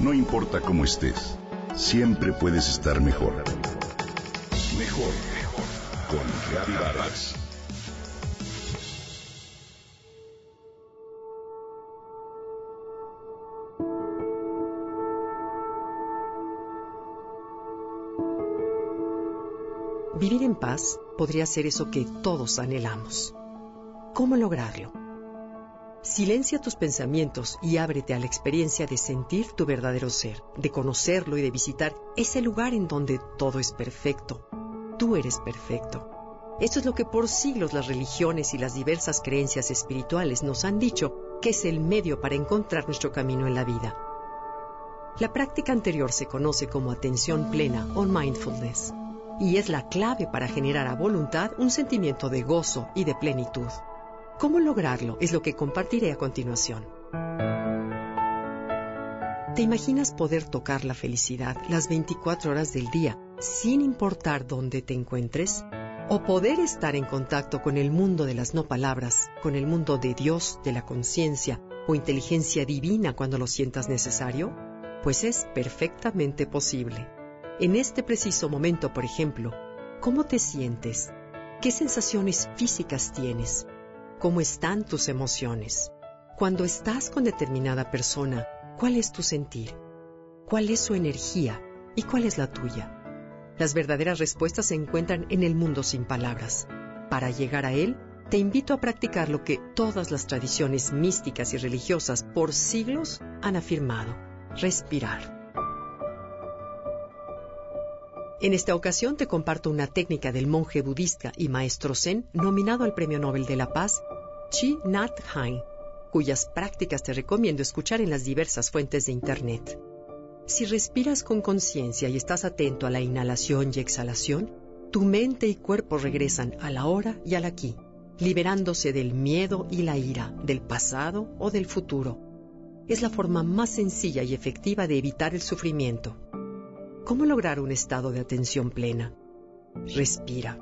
No importa cómo estés, siempre puedes estar mejor. Mejor, mejor. Con Vargas. Vivir en paz podría ser eso que todos anhelamos. ¿Cómo lograrlo? Silencia tus pensamientos y ábrete a la experiencia de sentir tu verdadero ser, de conocerlo y de visitar ese lugar en donde todo es perfecto. Tú eres perfecto. Esto es lo que por siglos las religiones y las diversas creencias espirituales nos han dicho que es el medio para encontrar nuestro camino en la vida. La práctica anterior se conoce como atención plena o mindfulness y es la clave para generar a voluntad un sentimiento de gozo y de plenitud. ¿Cómo lograrlo? Es lo que compartiré a continuación. ¿Te imaginas poder tocar la felicidad las 24 horas del día sin importar dónde te encuentres? ¿O poder estar en contacto con el mundo de las no palabras, con el mundo de Dios, de la conciencia o inteligencia divina cuando lo sientas necesario? Pues es perfectamente posible. En este preciso momento, por ejemplo, ¿cómo te sientes? ¿Qué sensaciones físicas tienes? Cómo están tus emociones. Cuando estás con determinada persona, ¿cuál es tu sentir? ¿Cuál es su energía? ¿Y cuál es la tuya? Las verdaderas respuestas se encuentran en el mundo sin palabras. Para llegar a él, te invito a practicar lo que todas las tradiciones místicas y religiosas por siglos han afirmado, respirar. En esta ocasión te comparto una técnica del monje budista y maestro zen nominado al Premio Nobel de la Paz, Chi Nhat Hanh, cuyas prácticas te recomiendo escuchar en las diversas fuentes de Internet. Si respiras con conciencia y estás atento a la inhalación y exhalación, tu mente y cuerpo regresan a la hora y al aquí, liberándose del miedo y la ira, del pasado o del futuro. Es la forma más sencilla y efectiva de evitar el sufrimiento. ¿Cómo lograr un estado de atención plena? Respira.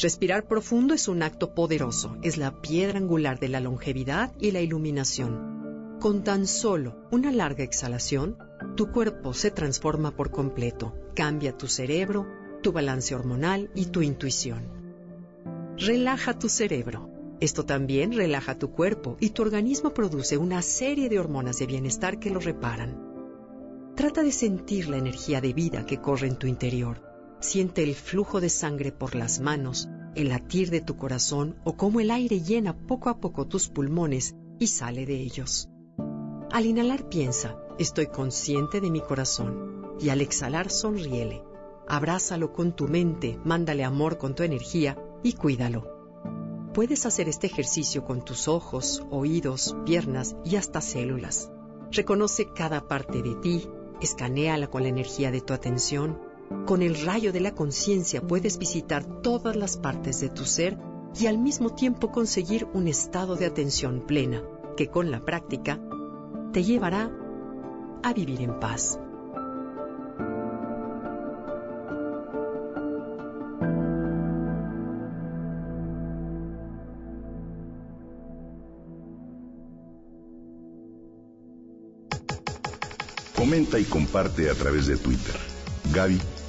Respirar profundo es un acto poderoso, es la piedra angular de la longevidad y la iluminación. Con tan solo una larga exhalación, tu cuerpo se transforma por completo, cambia tu cerebro, tu balance hormonal y tu intuición. Relaja tu cerebro. Esto también relaja tu cuerpo y tu organismo produce una serie de hormonas de bienestar que lo reparan. Trata de sentir la energía de vida que corre en tu interior. Siente el flujo de sangre por las manos, el latir de tu corazón o cómo el aire llena poco a poco tus pulmones y sale de ellos. Al inhalar piensa, estoy consciente de mi corazón, y al exhalar sonríele. Abrázalo con tu mente, mándale amor con tu energía y cuídalo. Puedes hacer este ejercicio con tus ojos, oídos, piernas y hasta células. Reconoce cada parte de ti Escanéala con la energía de tu atención. Con el rayo de la conciencia puedes visitar todas las partes de tu ser y al mismo tiempo conseguir un estado de atención plena que con la práctica te llevará a vivir en paz. Comenta y comparte a través de Twitter.